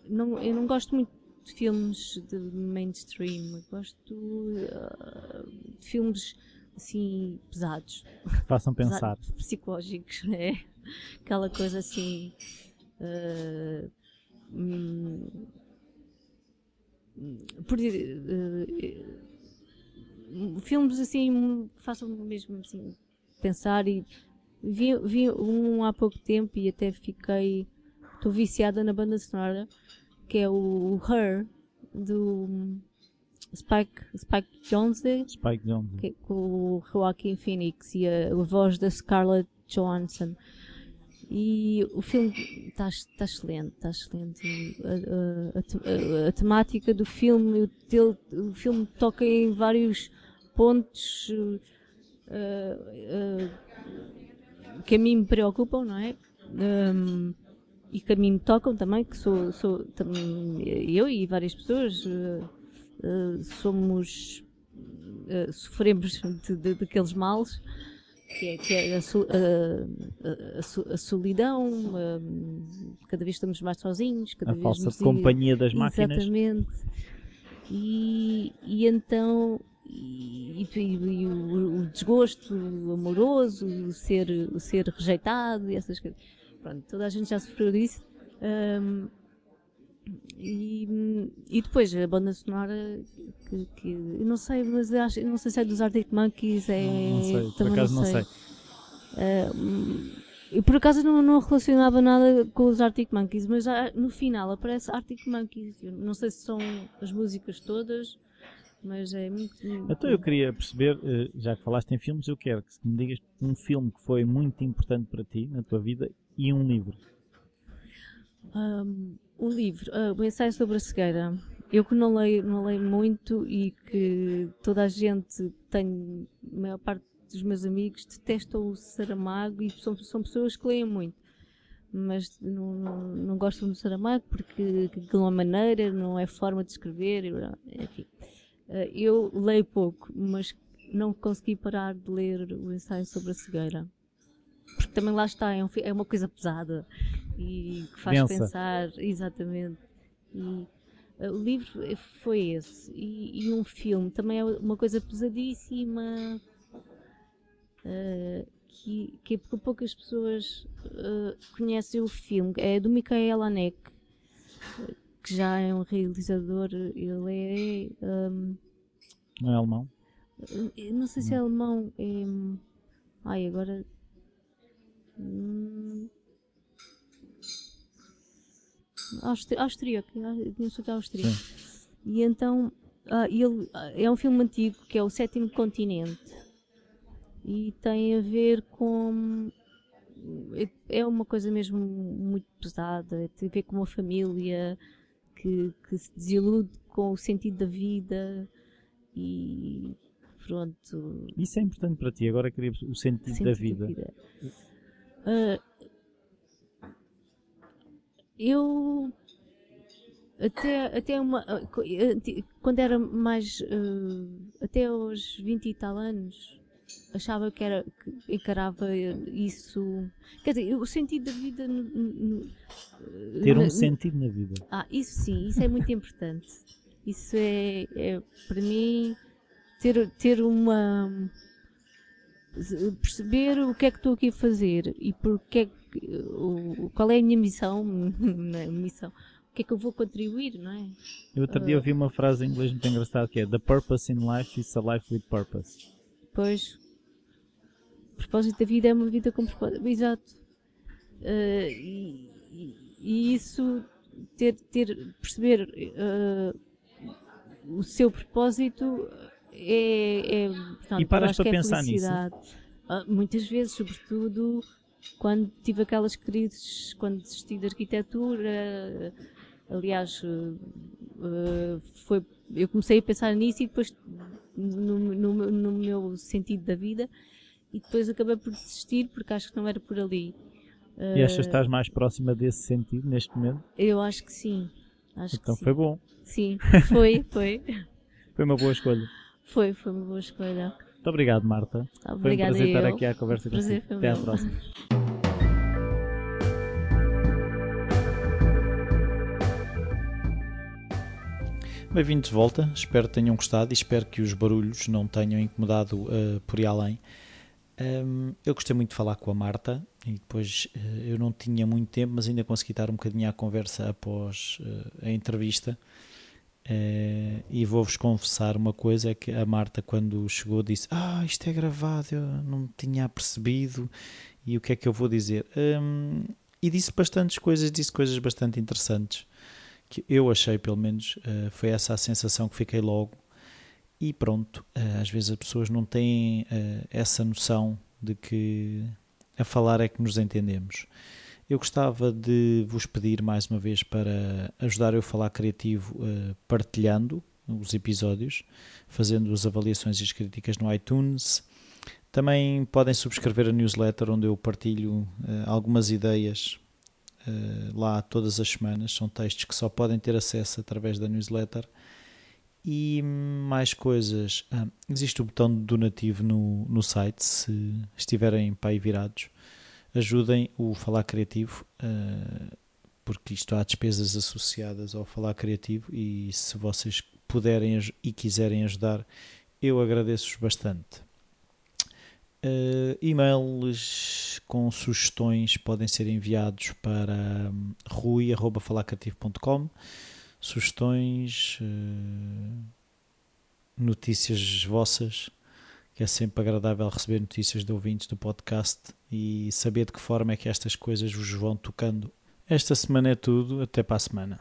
não, eu não gosto muito de filmes de mainstream gosto uh, de filmes assim pesados. Façam pensar. psicológicos, é? Aquela coisa assim. Uh, hum, por, uh, filmes assim que façam mesmo assim pensar e vi, vi um há pouco tempo e até fiquei estou viciada na banda sonora que é o Her do Spike, Spike Jonze Spike Jonze que, com o Joaquin Phoenix e a, a voz da Scarlett Johansson e o filme está tá excelente, está excelente. A, a, a, a, temática do filme, o, o filme toca em vários pontos uh, uh, que a mim me preocupam, não é? Um, e que a mim me tocam também, que sou, sou também, eu e várias pessoas uh, somos, sofremos de, de, daqueles males que é, que é a, a, a, a, solidão, cada vez estamos mais sozinhos, cada a vez falsa companhia das máquinas. Exatamente. E, e então e, e, e o, o, desgosto amoroso, o ser, o ser rejeitado e essas coisas. Pronto, toda a gente já sofreu disso. Um, e, e depois a banda sonora que, que eu não sei, mas acho, não sei se é dos Arctic Monkeys, é. Não, não sei, por acaso não sei. Não sei. Uh, eu por acaso não, não relacionava nada com os Arctic Monkeys, mas no final aparece Arctic Monkeys. Eu não sei se são as músicas todas, mas é muito. Então eu queria perceber, eh, já que falaste em filmes, eu quero que me digas um filme que foi muito importante para ti na tua vida e um livro. Um, livro, uh, o ensaio sobre a cegueira. Eu que não leio, não leio muito e que toda a gente tem, a maior parte dos meus amigos detestam o Saramago e são, são pessoas que leem muito. Mas não, não, não gostam do Saramago porque aquilo é maneira, não é forma de escrever, enfim. Uh, eu leio pouco, mas não consegui parar de ler o ensaio sobre a cegueira. Porque também lá está, é, um, é uma coisa pesada e que faz Pensa. pensar, exatamente. E uh, o livro foi esse. E, e, um filme também é uma coisa pesadíssima. Uh, que, que poucas pessoas uh, conhecem o filme. É do Michael Haneke, que já é um realizador. Ele é. Um, não é alemão? Não sei se é alemão. É, ai, agora. Hum, austríaco, penso que é austríaco. E então, uh, ele, é um filme antigo que é o Sétimo Continente e tem a ver com. É, é uma coisa mesmo muito pesada, tem a ver com uma família que, que se desilude com o sentido da vida e pronto. Isso é importante para ti, agora queria o sentido, sentido da vida. Da vida. Uh, eu até, até uma quando era mais uh, até aos 20 e tal anos achava que era que encarava isso quer dizer o sentido da vida no, no, ter um no, sentido na vida. Ah isso sim isso é muito importante. Isso é, é para mim ter ter uma perceber o que é que estou aqui a fazer e porque é que, o, qual é a minha missão, missão, o que é que eu vou contribuir, não é? Eu outro dia ouvi uma frase em inglês muito engraçada que é The purpose in life is a life with purpose. Pois, o propósito da vida é uma vida com propósito, exato. Uh, e, e, isso, ter, ter perceber uh, o seu propósito é, é portanto, e paras para é pensar nisso? Uh, muitas vezes, sobretudo quando tive aquelas crises, quando desisti de arquitetura, aliás, uh, foi, eu comecei a pensar nisso e depois no, no, no, meu sentido da vida e depois acabei por desistir porque acho que não era por ali. E achas que estás mais próxima desse sentido neste momento? Eu acho que sim. Acho então que foi bom. Sim, foi, foi. foi uma boa escolha. Foi, foi uma boa escolha. Muito obrigado, Marta. Obrigada foi um prazer eu. estar aqui à conversa prazer contigo. Até à próxima. Bem-vindos de volta, espero que tenham gostado e espero que os barulhos não tenham incomodado uh, por aí além. Um, eu gostei muito de falar com a Marta e depois uh, eu não tinha muito tempo, mas ainda consegui estar um bocadinho à conversa após uh, a entrevista. Uh, e vou-vos confessar uma coisa: é que a Marta, quando chegou, disse: Ah, isto é gravado, eu não tinha percebido. E o que é que eu vou dizer? Um, e disse bastantes coisas, disse coisas bastante interessantes que eu achei, pelo menos, foi essa a sensação que fiquei logo e pronto, eh, às vezes as pessoas não têm essa noção de que a falar é que nos entendemos. Eu gostava de vos pedir mais uma vez para ajudar eu a falar criativo eh, partilhando os episódios, fazendo as avaliações e as críticas no iTunes. Também podem subscrever a newsletter onde eu partilho algumas ideias lá todas as semanas. São textos que só podem ter acesso através da newsletter e mais coisas. Ah, existe o botão donativo no, no site, se estiverem para aí virados. Ajudem o Falar Criativo, uh, porque isto há despesas associadas ao Falar Criativo e se vocês puderem e quiserem ajudar, eu agradeço-vos bastante. Uh, e-mails com sugestões podem ser enviados para um, rui.falarcreativo.com sugestões, eh, notícias vossas, que é sempre agradável receber notícias de ouvintes do podcast e saber de que forma é que estas coisas vos vão tocando. Esta semana é tudo, até para a semana.